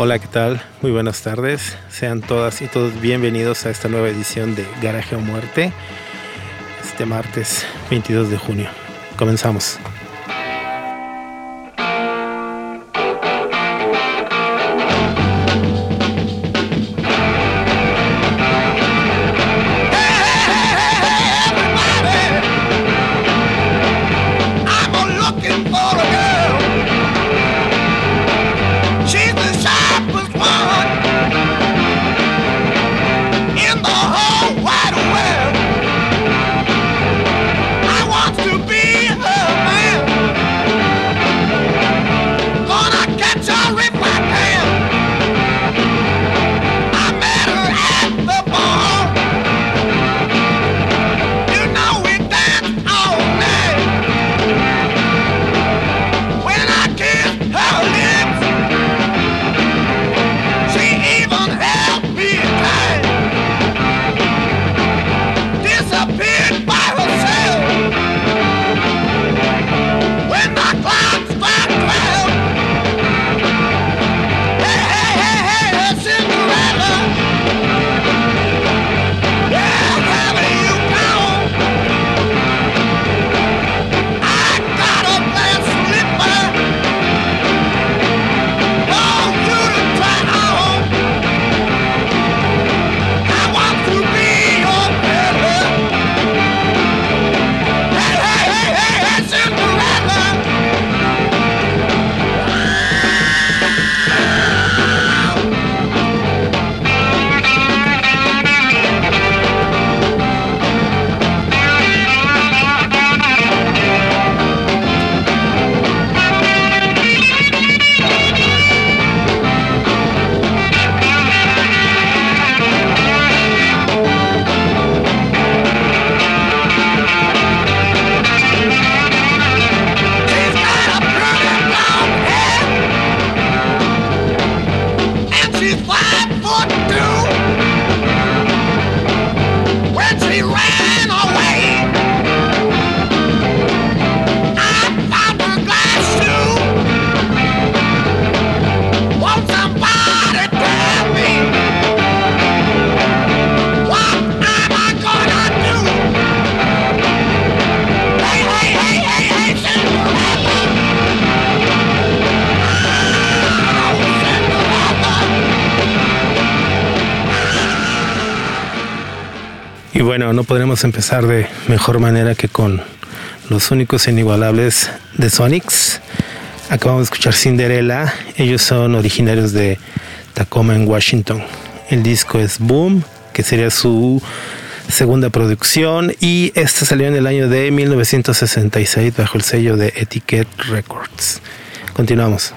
Hola, ¿qué tal? Muy buenas tardes. Sean todas y todos bienvenidos a esta nueva edición de Garaje o Muerte, este martes 22 de junio. Comenzamos. No podremos empezar de mejor manera que con los únicos e inigualables de Sonics. Acabamos de escuchar Cinderella. Ellos son originarios de Tacoma en Washington. El disco es Boom, que sería su segunda producción y este salió en el año de 1966 bajo el sello de Etiquette Records. Continuamos.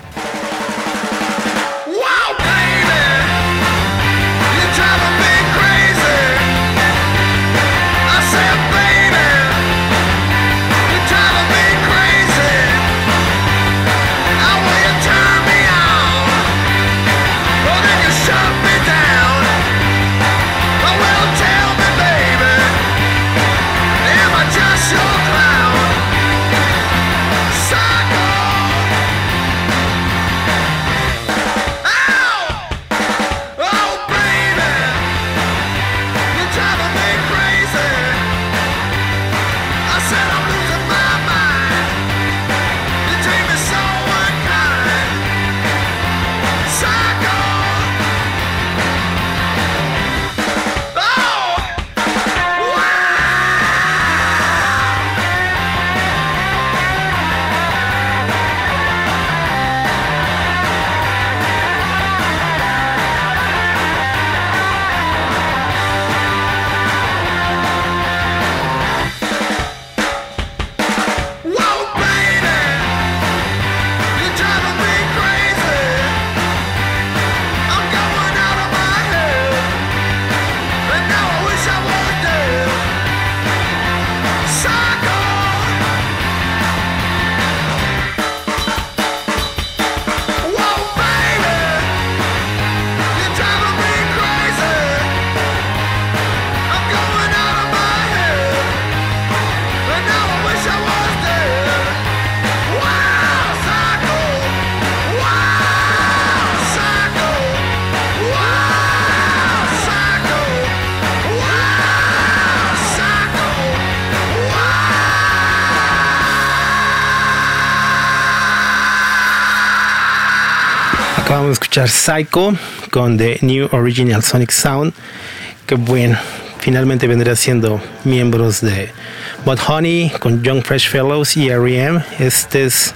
Escuchar Psycho con The New Original Sonic Sound. Que bueno, finalmente vendrá siendo miembros de Bud Honey con Young Fresh Fellows y R.E.M. Este es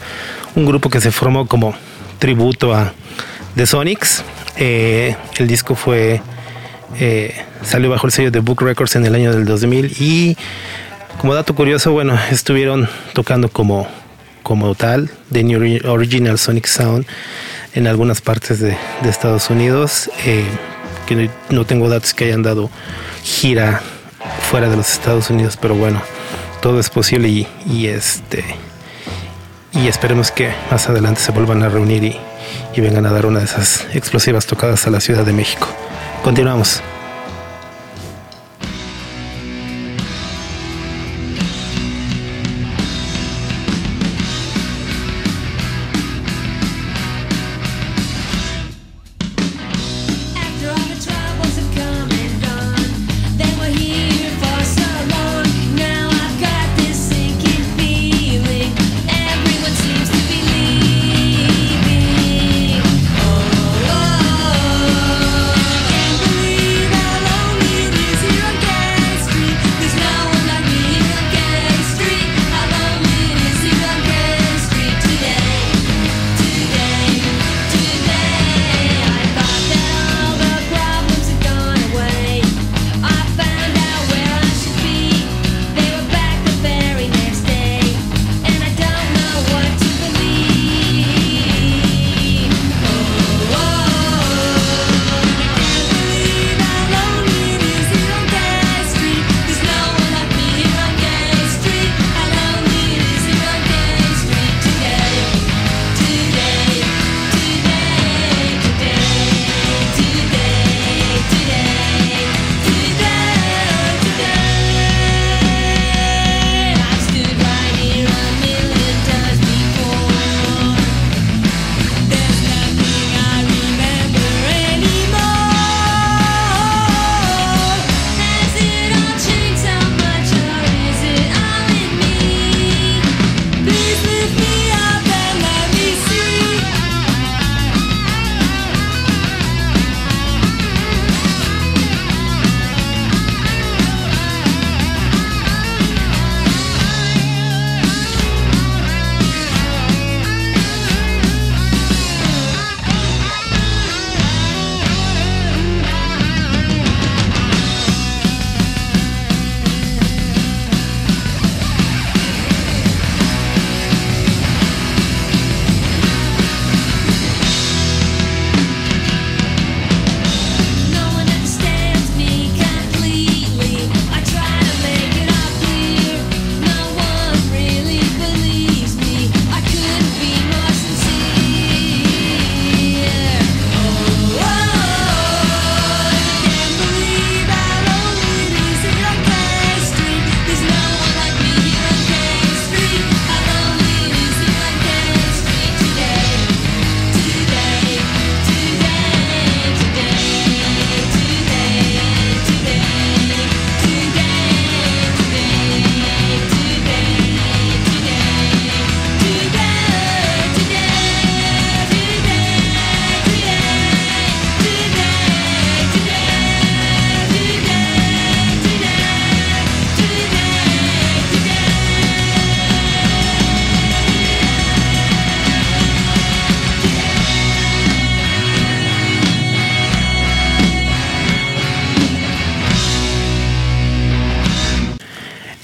un grupo que se formó como tributo a The Sonics. Eh, el disco fue eh, salió bajo el sello de Book Records en el año del 2000 y como dato curioso, bueno, estuvieron tocando como como tal The New Original Sonic Sound en algunas partes de, Estados Unidos. Eh, que no tengo datos que hayan dado gira fuera de los Estados Unidos, pero bueno, todo es posible y, este y esperemos que más adelante se vuelvan a reunir y, y vengan a dar una de esas explosivas tocadas a la Ciudad de México. Continuamos.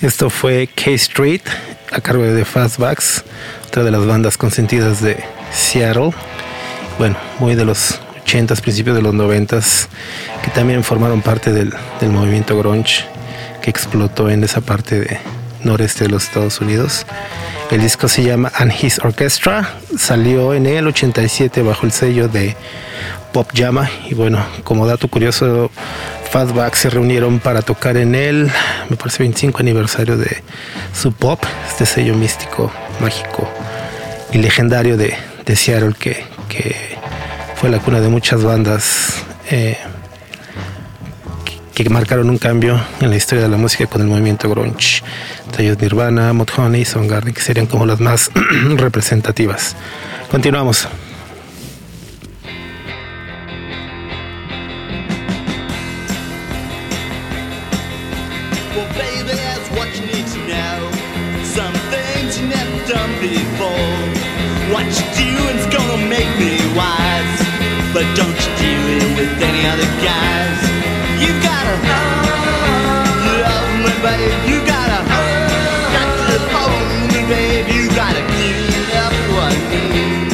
Esto fue K-Street a cargo de Fastbacks, otra de las bandas consentidas de Seattle. Bueno, muy de los 80s, principios de los 90s, que también formaron parte del, movimiento grunge que explotó en esa parte de noreste de los Estados Unidos. El disco se llama And His Orchestra, salió en el 87 bajo el sello de Pop Jama y bueno, como dato curioso, Fastback se reunieron para tocar en el, me parece, 25 aniversario de su pop, este sello místico, mágico y legendario de, Seattle que, fue la cuna de muchas bandas eh, que, marcaron un cambio en la historia de la música con el movimiento grunge. Tallos Nirvana, Mudhoney y Soundgarden, que serían como las más representativas. Continuamos. What you doing's gonna make me wise, but don't you do it with any other guys. You gotta love me, babe. You gotta got to hold me, babe. You gotta give up what I need.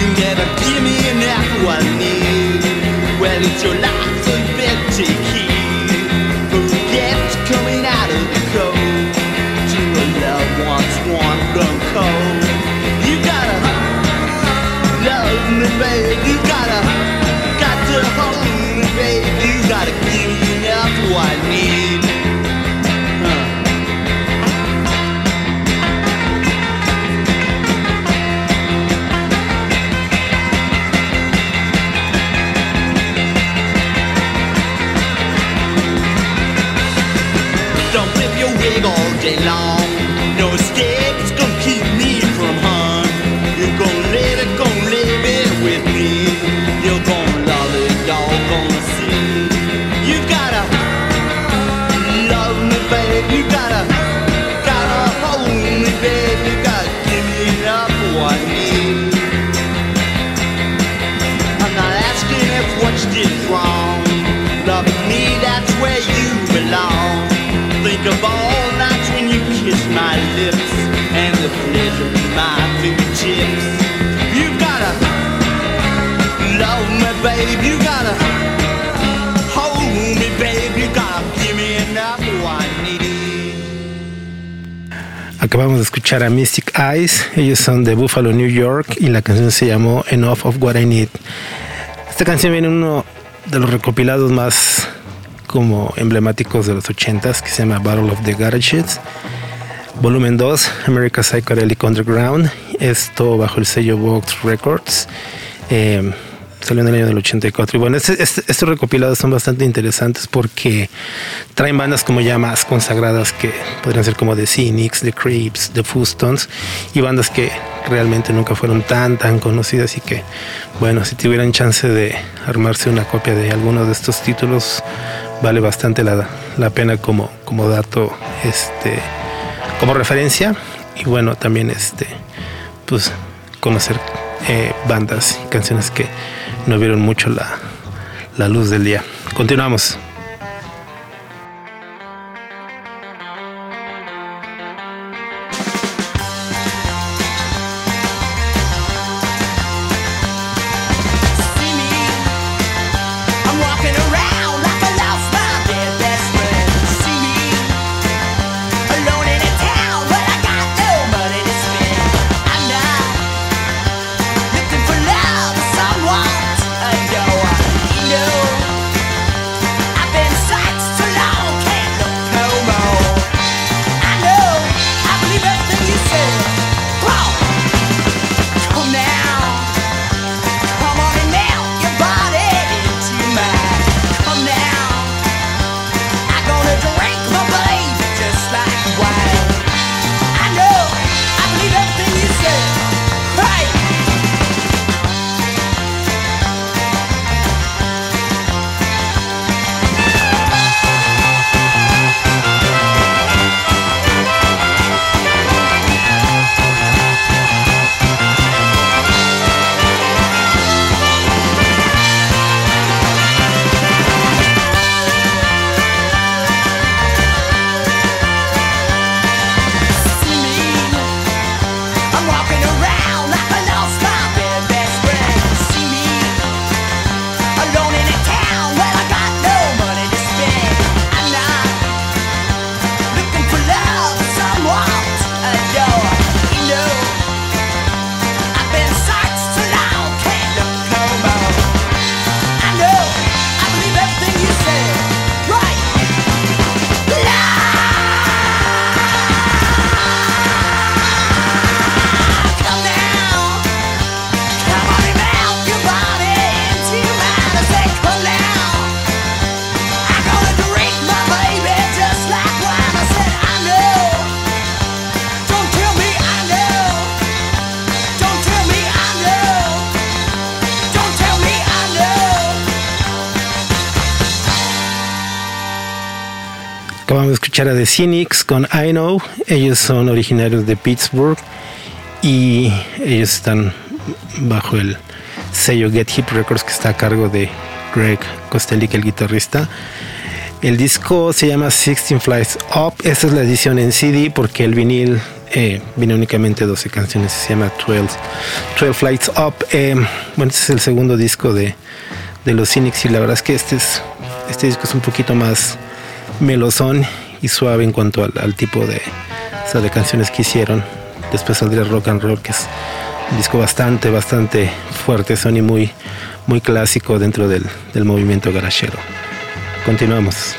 You never give me enough what I need. Well, it's your life, so you better take heed. Mystic Eyes, ellos son de Buffalo, New York y la canción se llamó Enough of What I Need. Esta canción viene en uno de los recopilados más como emblemáticos de los 80s que se llama Battle of the Garages. Volumen 2, America Psychedelic Underground. Esto bajo el sello Vox Records. Eh, salió en el año del 84. Y bueno, este- este- estos recopilados son bastante interesantes porque traen bandas como ya más consagradas que podrían ser como The Cynics, The Creeps, The Fustons y bandas que realmente nunca fueron tan tan conocidas y que bueno, si tuvieran chance de armarse una copia de alguno de estos títulos vale bastante la, la pena como, como dato este como referencia y bueno también este pues conocer eh, bandas y canciones que no vieron mucho la, la luz del día. Continuamos. Escuchar a The Cynics con I Know. Ellos son originarios de Pittsburgh y ellos están bajo el sello Get Hip Records que está a cargo de Greg Kostelik, el guitarrista. El disco se llama Sixteen Flights Up. Esta es la edición en CD porque el vinil eh, viene únicamente 12 canciones. Se llama 12, 12 Flights Up. Eh, bueno, este es el segundo disco de, de los Cynics y la verdad es que este, es, este disco es un poquito más melosón y suave en cuanto al, tipo de, de canciones que hicieron. Después saldría Rock and Roll, que es un disco bastante, bastante fuerte, Sony muy, muy clásico dentro del, del movimiento garachero. Continuamos.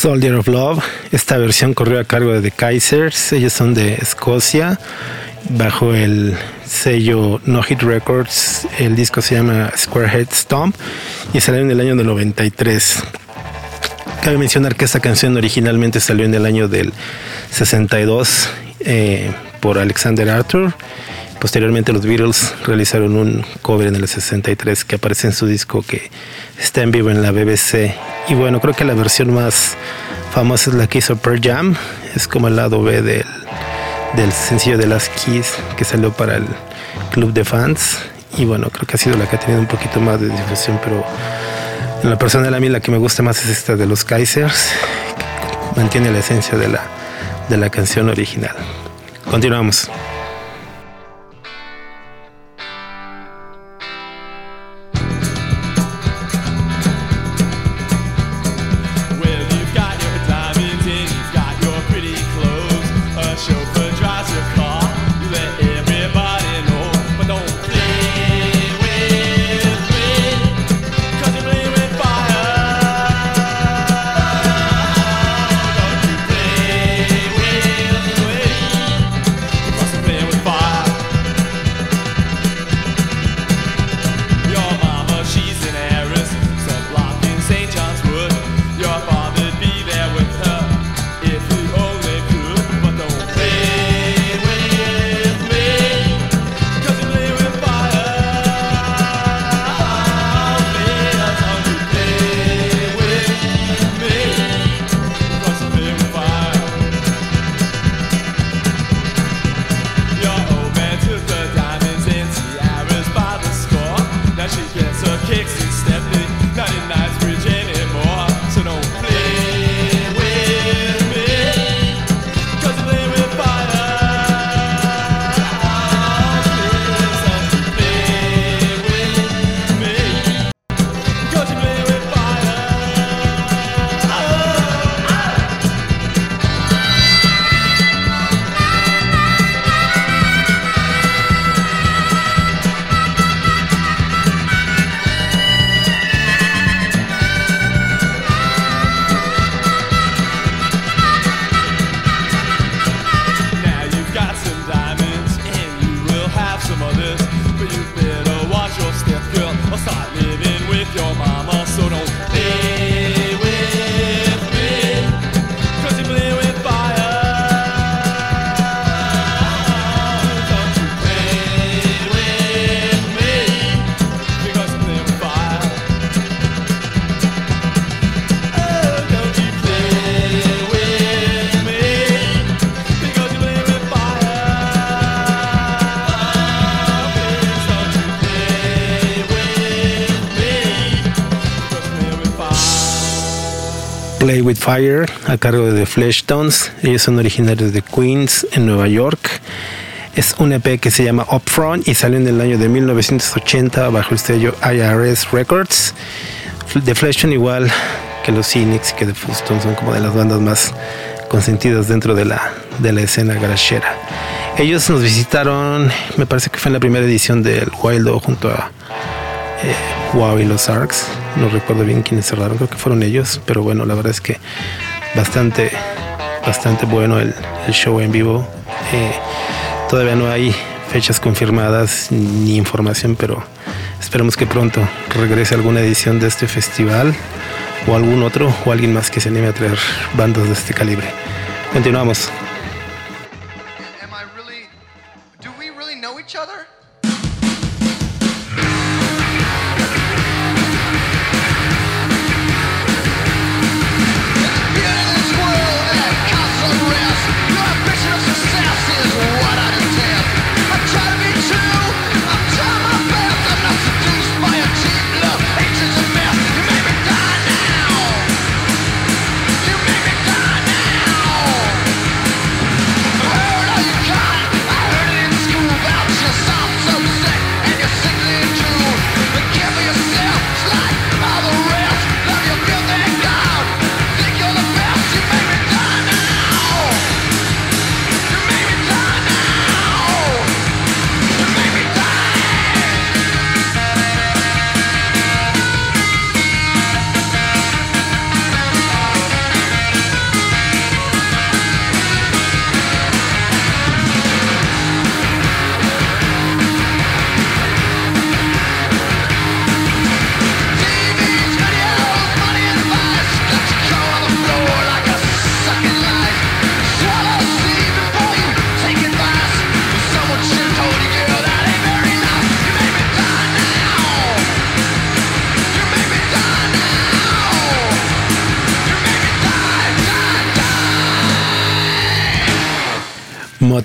Soldier of Love. Esta versión corrió a cargo de The Kaisers. Ellos son de Escocia. Bajo el sello No Hit Records, el disco se llama Squarehead Stomp y salió en el año del 93. Cabe mencionar que esta canción originalmente salió en el año del 62 eh, por Alexander Arthur. Posteriormente los Beatles realizaron un cover en el 63 que aparece en su disco que está en vivo en la BBC y bueno, creo que la versión más famosa es la que hizo Pearl Jam. Es como el lado B del, del sencillo de las Keys que salió para el club de fans. Y bueno, creo que ha sido la que ha tenido un poquito más de difusión, pero en la personal a mí la que me gusta más es esta de los Kaisers, mantiene la esencia de la, de la canción original. Continuamos. With Fire a cargo de The Fleshtones. Ellos son originarios de Queens en Nueva York. Es un EP que se llama Upfront y salió en el año de 1980 bajo el sello IRS Records. The Fleshtones igual que los Cynics que The Fleshtones son como de las bandas más consentidas dentro de la, de la escena garachera. Ellos nos visitaron, me parece que fue en la primera edición del Wildo junto a eh, Wow y los Arcs. No recuerdo bien quiénes cerraron, creo que fueron ellos, pero bueno, la verdad es que bastante, bastante bueno el, show en vivo. Eh, todavía no hay fechas confirmadas ni información, pero esperemos que pronto regrese alguna edición de este festival o algún otro o alguien más que se anime a traer bandas de este calibre. Continuamos.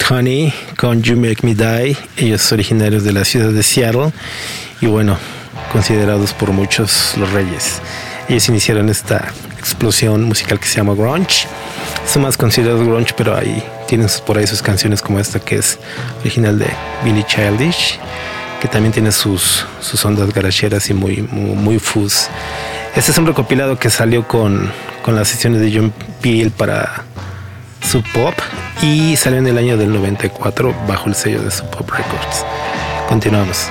Honey con You Make Me Die. Ellos originarios de la ciudad de Seattle y bueno, considerados por muchos los reyes. Ellos iniciaron esta explosión musical que se llama grunge. Son más considerados grunge, pero ahí tienen por ahí sus canciones como esta que es original de Billy Childish, que también tiene sus, sus ondas garacheras y muy, muy, muy fuzz. Este es un recopilado que salió con, con las sesiones de John Peel para su pop y salió en el año del 94 bajo el sello de Sub Pop Records. Continuamos.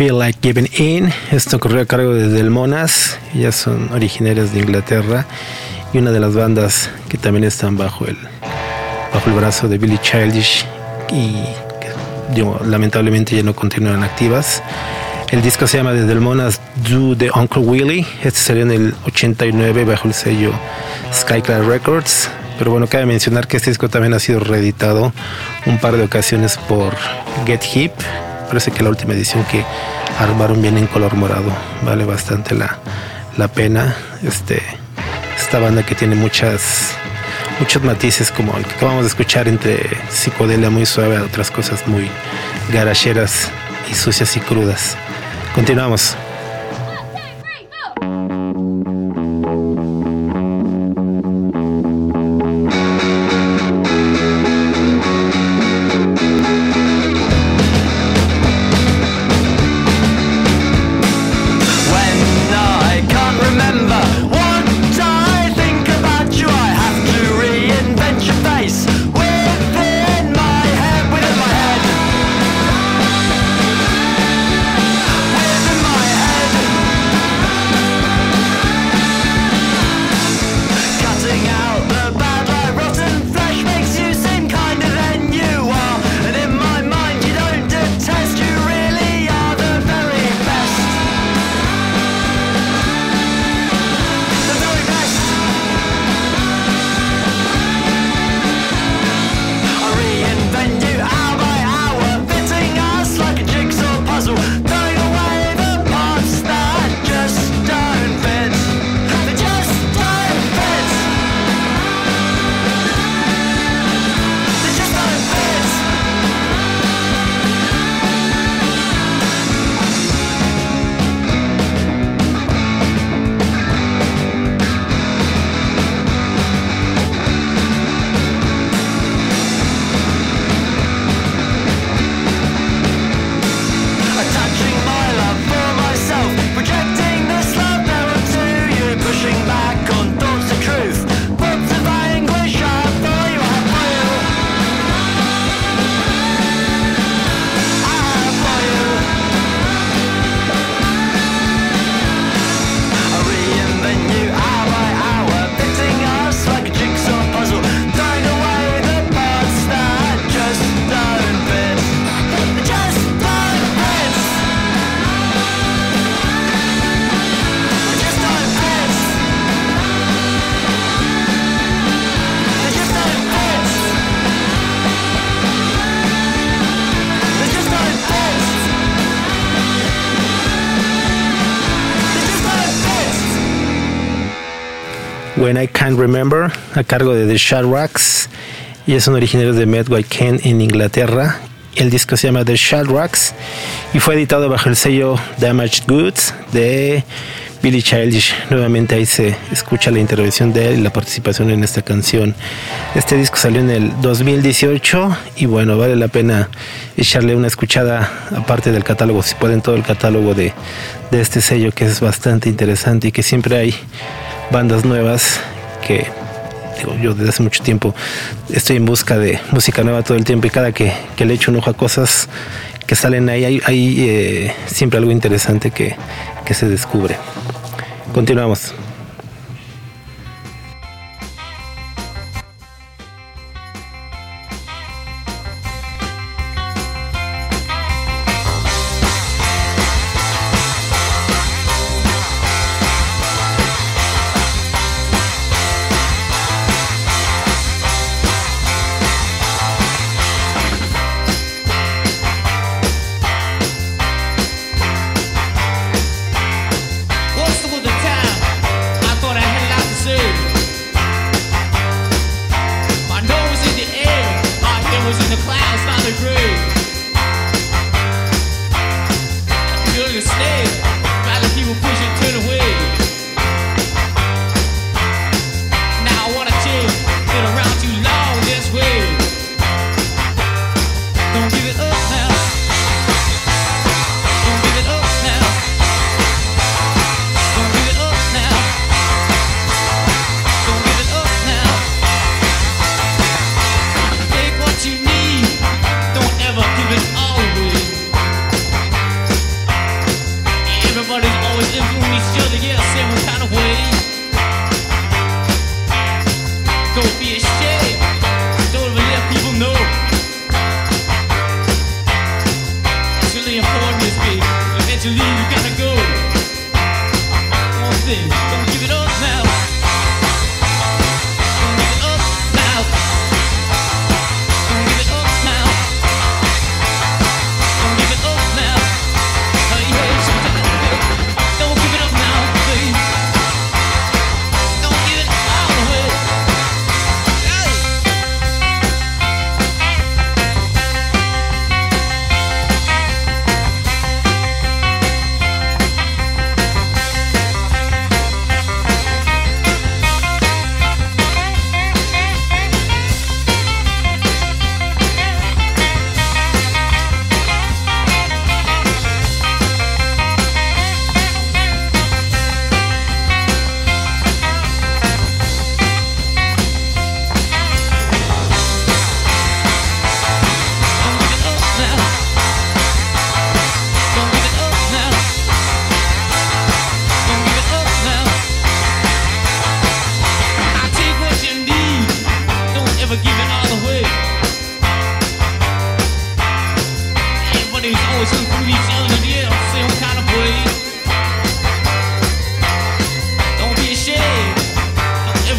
Feel Like Giving In. Esto ocurrió a cargo de Delmonas. Ellas son originarias de Inglaterra y una de las bandas que también están bajo el, bajo el brazo de Billy Childish y que lamentablemente ya no continúan activas. El disco se llama Desde el Monas Do de Uncle Willie. Este salió en el 89 bajo el sello Skyclad Records. Pero bueno, cabe mencionar que este disco también ha sido reeditado un par de ocasiones por Get Hip. Parece que la última edición que armaron viene en color morado. Vale bastante la, la pena. Este, esta banda que tiene muchas muchos matices como el que acabamos de escuchar entre psicodelia muy suave a otras cosas muy garacheras y sucias y crudas. Continuamos. I Can't Remember, a cargo de The Shadracks. Y son originarios de Medway Ken en Inglaterra. El disco se llama The Shadracks y fue editado bajo el sello Damaged Goods de Billy Childish. Nuevamente ahí se escucha la intervención de él y la participación en esta canción. Este disco salió en el 2018 y bueno, vale la pena echarle una escuchada aparte del catálogo, si pueden todo el catálogo de, de este sello que es bastante interesante y que siempre hay bandas nuevas que yo desde hace mucho tiempo estoy en busca de música nueva todo el tiempo y cada que, que le echo un ojo a cosas que salen ahí hay, hay eh, siempre algo interesante que, que se descubre. Continuamos.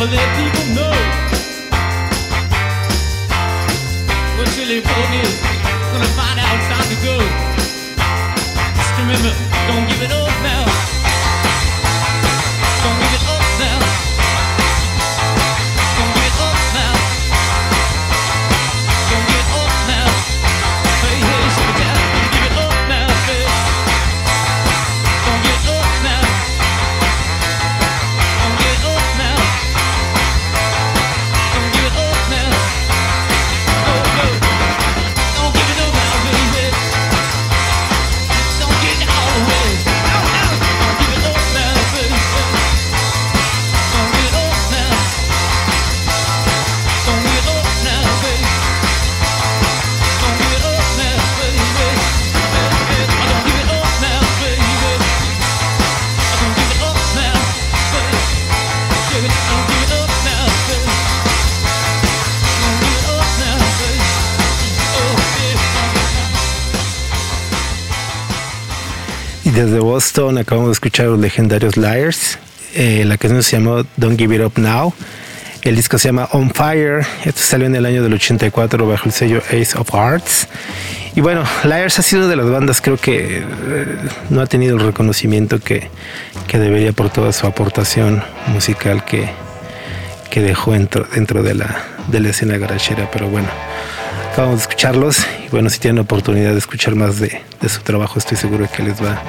never let people know. Boston acabamos de escuchar los legendarios Liars. Eh, la canción se llamó Don't Give It Up Now. El disco se llama On Fire. Esto salió en el año del 84 bajo el sello Ace of Hearts. Y bueno, Liars ha sido de las bandas, creo que eh, no ha tenido el reconocimiento que, que, debería por toda su aportación musical que, que dejó dentro, dentro de, la, de la escena garachera. Pero bueno, acabamos de escucharlos y bueno, si tienen la oportunidad de escuchar más de, de su trabajo, estoy seguro que les va,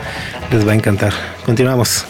les va a encantar. Continuamos.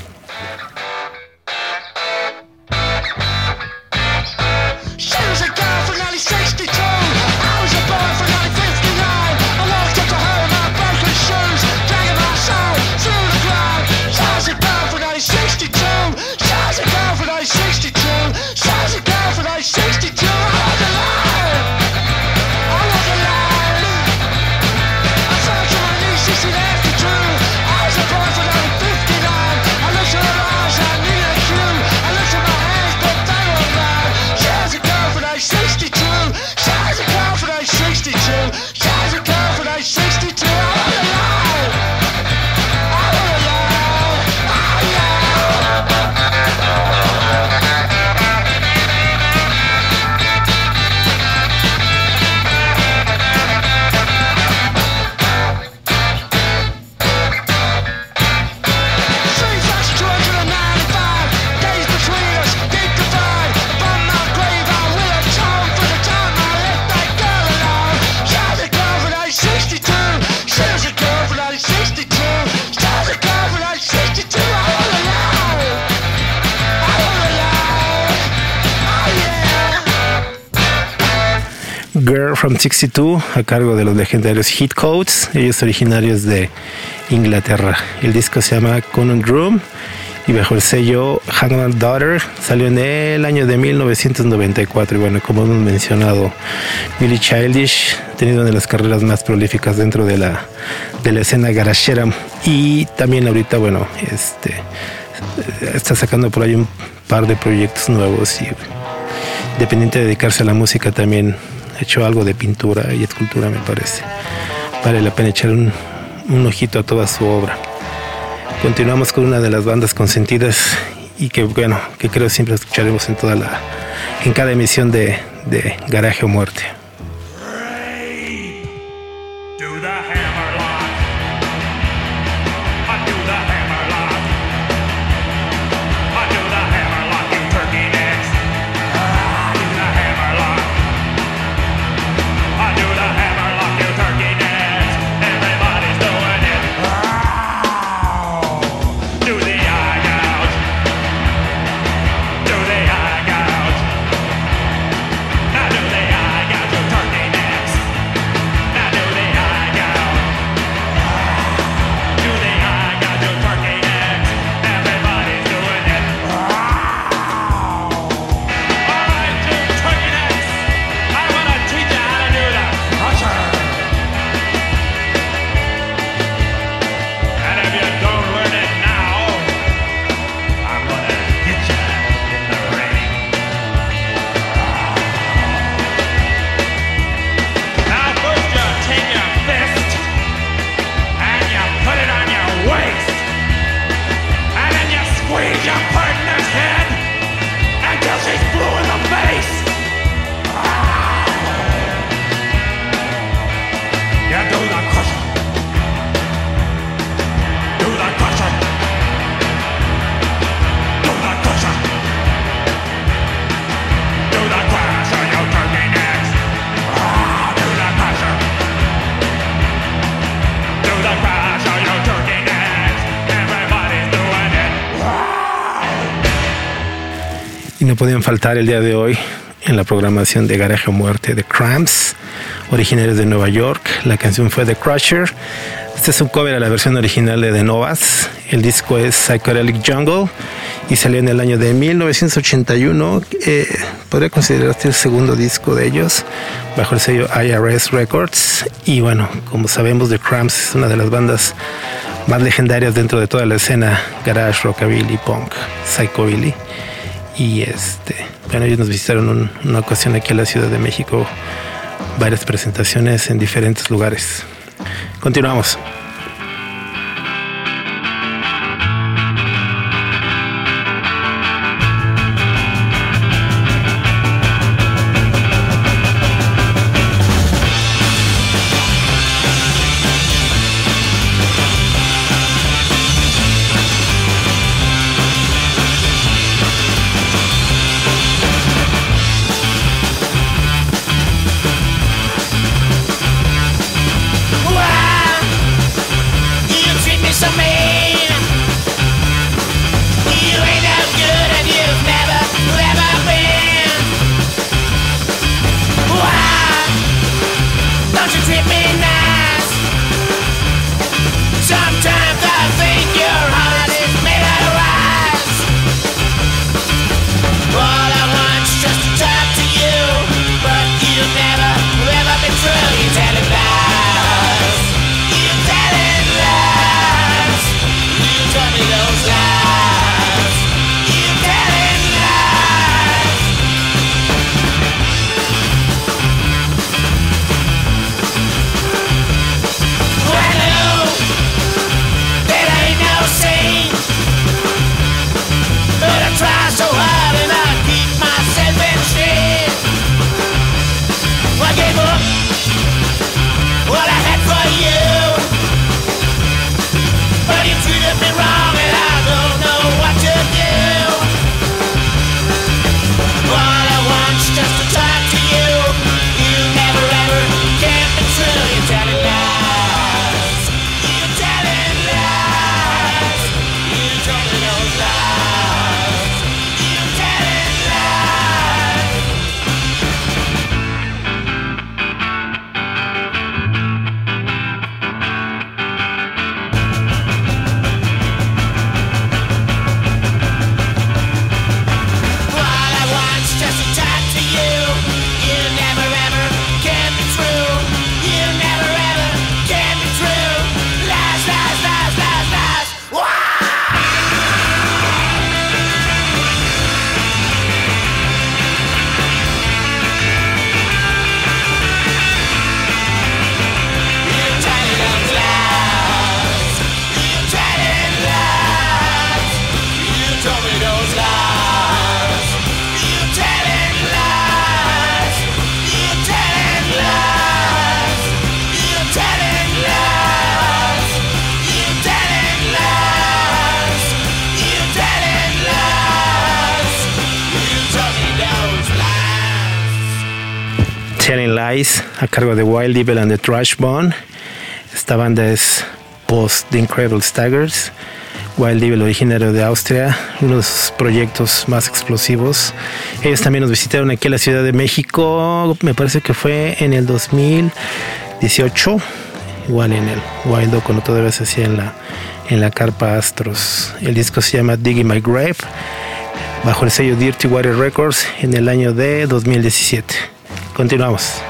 From 62 a cargo de los legendarios Hit Codes, ellos originarios de Inglaterra. El disco se llama Conan Drum y bajo el sello Hangman Daughter. Salió en el año de 1994 y bueno como hemos mencionado Billy Childish ha tenido una de las carreras más prolíficas dentro de la de la escena garachera. Y también ahorita bueno este está sacando por ahí un par de proyectos nuevos y dependiente de dedicarse a la música también hecho algo de pintura y escultura, me parece. Vale la pena echar un, ojito a toda su obra. Continuamos con una de las bandas consentidas y que bueno, que creo siempre escucharemos en toda la, en cada emisión de, de Garaje o Muerte. Faltar el día de hoy en la programación de Garaje Muerte de Cramps, originarios de Nueva York. La canción fue The Crusher. Este es a la versión original de The Novas. El disco es Psychedelic Jungle y salió en el año de 1981. Eh, podría considerarse el segundo disco de ellos bajo el sello IRS Records. Y bueno, como sabemos, The Cramps es una de las bandas más legendarias dentro de toda la escena garage, rockabilly, punk, psychobilly. Y este, bueno, ellos nos visitaron una ocasión aquí en la Ciudad de México, varias presentaciones en diferentes lugares. Continuamos. A cargo de Wild Evil and the Trash Bone. Esta banda es post The Incredible Staggers. Wild Evil, originario de Austria, uno de sus proyectos más explosivos. Ellos también nos visitaron aquí en la Ciudad de México, me parece que fue en el 2018, igual en el Wild cuando todavía se hacía en la, en la carpa Astros. El disco se llama Digging My Grave, bajo el sello Dirty Water Records en el año de 2017. Continuamos.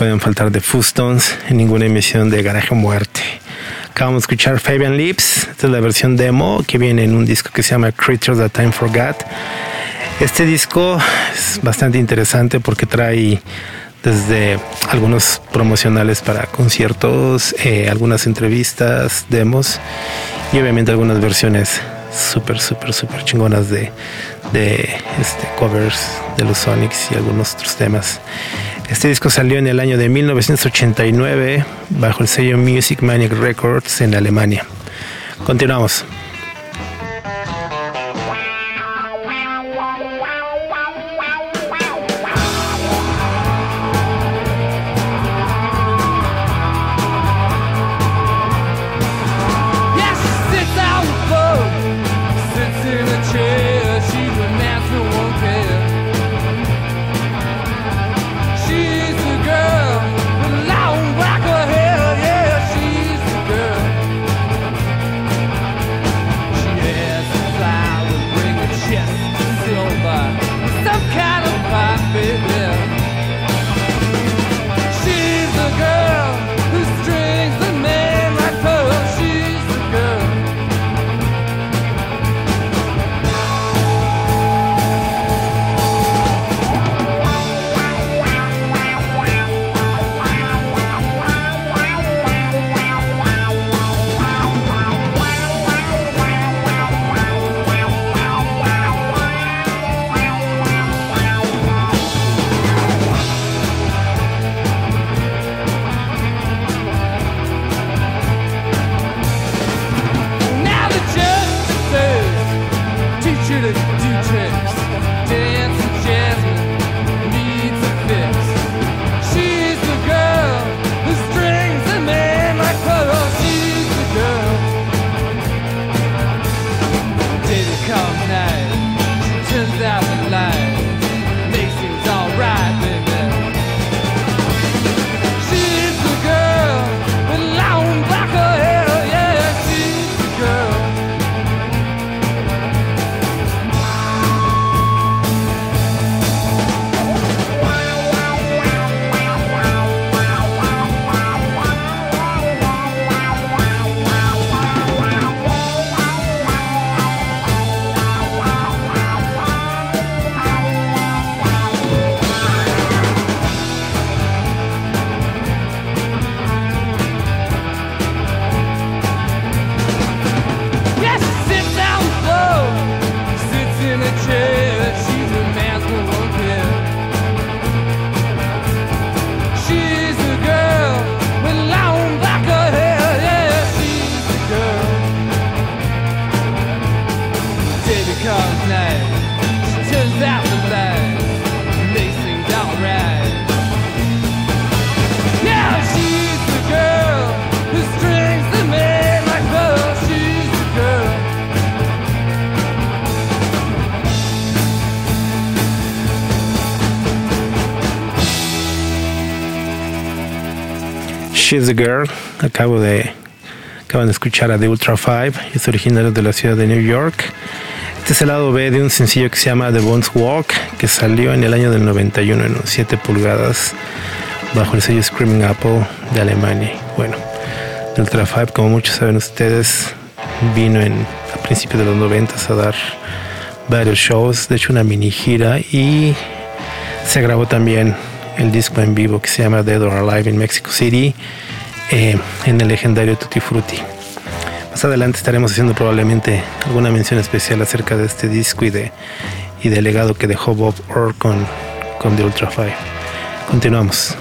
Pueden faltar The Fustones en ninguna emisión de Garaje Muerte. Acabamos de escuchar Fabian Lips, esta es la versión demo que viene en un disco que se llama Creatures That Time Forgot. Este disco es bastante interesante porque trae desde algunos promocionales para conciertos, eh, algunas entrevistas, demos y obviamente algunas versiones súper, súper, súper chingonas de, de este, covers de los Sonics y algunos otros temas. Este disco salió en el año de 1989 bajo el sello Music Maniac Records en Alemania. Continuamos. She's the Girl. Acabo de, acaban de escuchar a The Ultra 5. Es originario de la ciudad de New York. Este es el lado B de un sencillo que se llama The Bones Walk, que salió en el año del 91 en 7 pulgadas bajo el sello Screaming Apple de Alemania. Bueno, The Ultra 5, como muchos saben ustedes, vino en, a principios de los 90 a dar varios shows, de hecho una mini gira y se grabó también el disco en vivo que se llama Dead or Alive en Mexico City eh, en el legendario Tutti Frutti. Más adelante estaremos haciendo probablemente alguna mención especial acerca de este disco y, de, y del legado que dejó Bob Orr con, con The Ultra Five. Continuamos.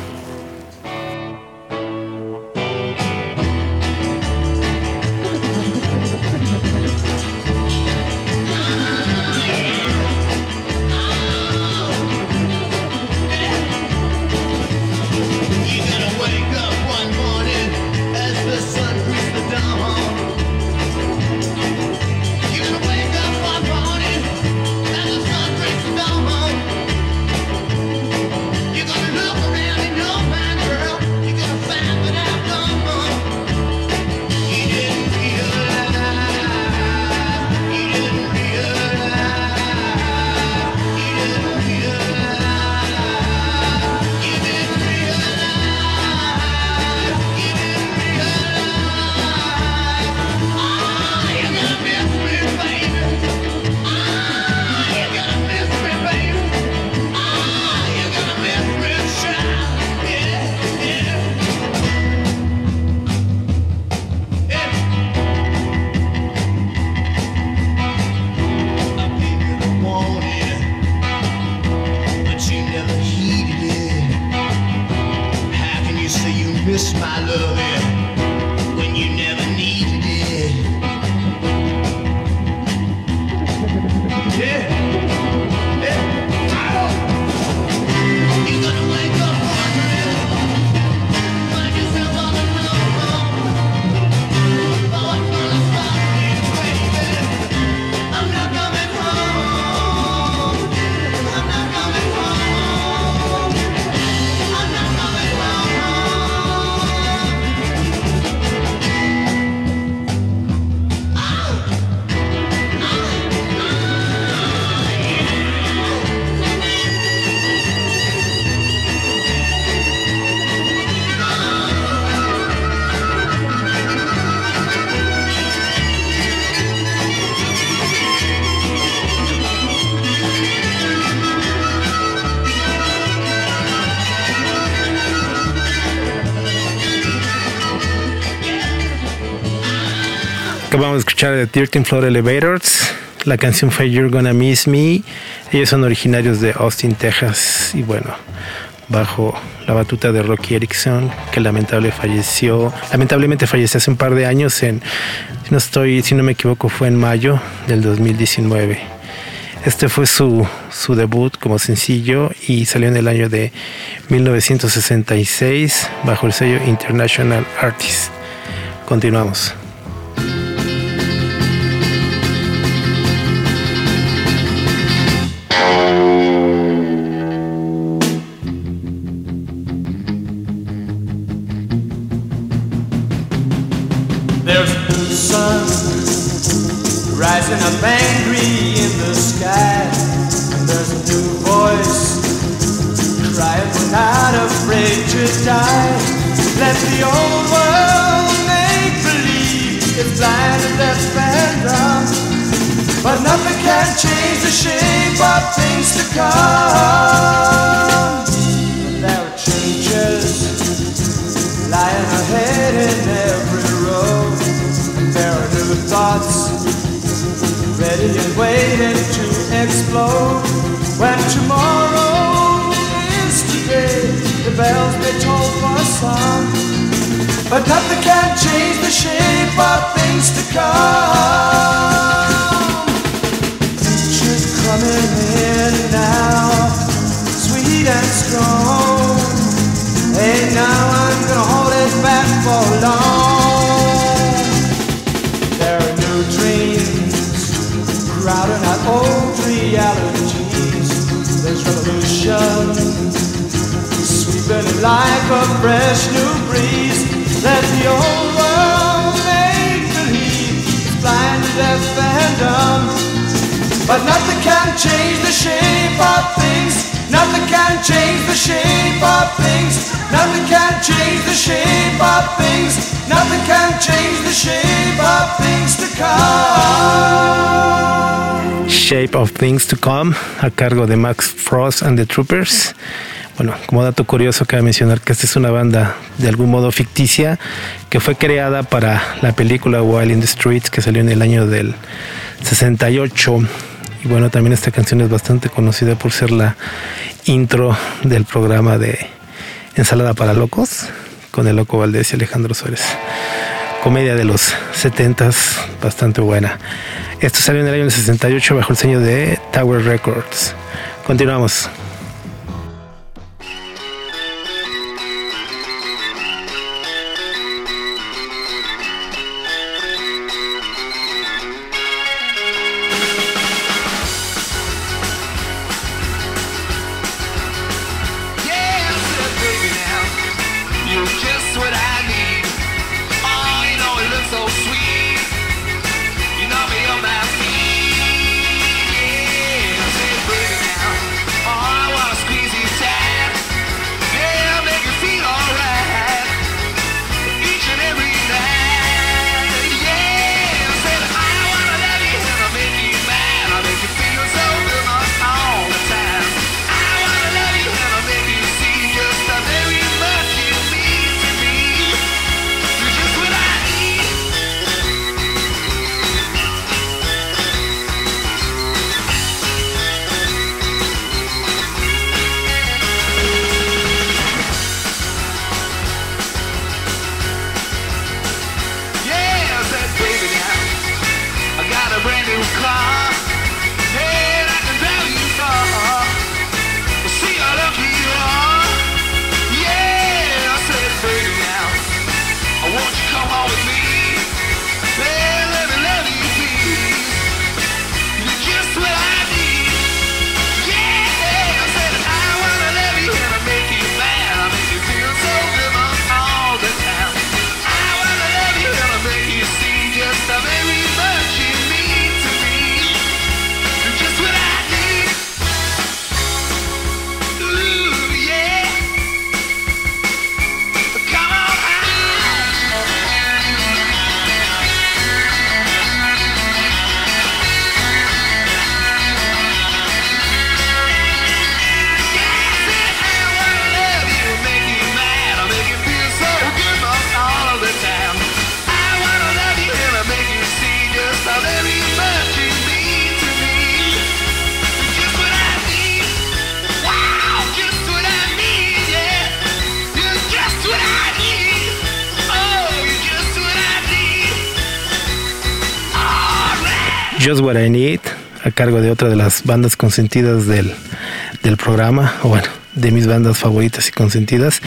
Escuchar de 13 Floor Elevators. La canción fue You're Gonna Miss Me. Ellos son originarios de Austin, Texas. Y bueno, bajo la batuta de Rocky Erickson, que lamentable falleció, lamentablemente falleció hace un par de años, en, si no estoy, si no me equivoco, fue en mayo del 2019. Este fue su, su debut como sencillo y salió en el año de 1966 bajo el sello International Artist. Continuamos. But nothing can change the shape of things to come. Like a fresh new breeze. Let the old world make believe blind, deaf, and dumb. But nothing can change the shape of things. Nothing can change the shape of things. Nothing can change the shape of things. Nothing can change the shape of things to come. Shape of Things to Come, a cargo de Max Frost and the Troopers. Bueno, como dato curioso cabe mencionar que esta es una banda de algún modo ficticia que fue creada para la película Wild in the Streets que salió en el año del 68. Y bueno, también esta canción es bastante conocida por ser la intro del programa de Ensalada para Locos con el Loco Valdés y Alejandro Suárez. Comedia de los 70s, bastante buena. Esto salió en el año 68 bajo el sello de Tower Records. Continuamos. Just What I Need, a cargo de otra de las bandas consentidas del, del programa, o bueno, de mis bandas favoritas y consentidas.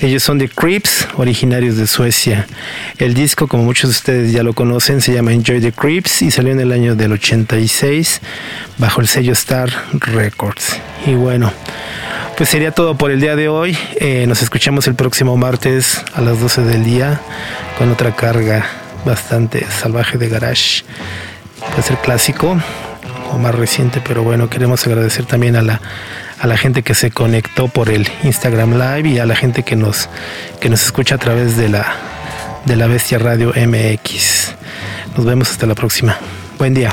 Ellos son The Creeps, originarios de Suecia. El disco, como muchos de ustedes ya lo conocen, se llama Enjoy the Creeps y salió en el año del 86 bajo el sello Star Records. Y bueno, pues sería todo por el día de hoy. Eh, nos escuchamos el próximo martes a las 12 del día con otra carga bastante salvaje de garage. Puede ser clásico o más reciente, pero bueno, queremos agradecer también a la a la gente que se conectó por el Instagram Live y a la gente que nos, que nos escucha a través de la, de la Bestia Radio MX. Nos vemos hasta la próxima. Buen día.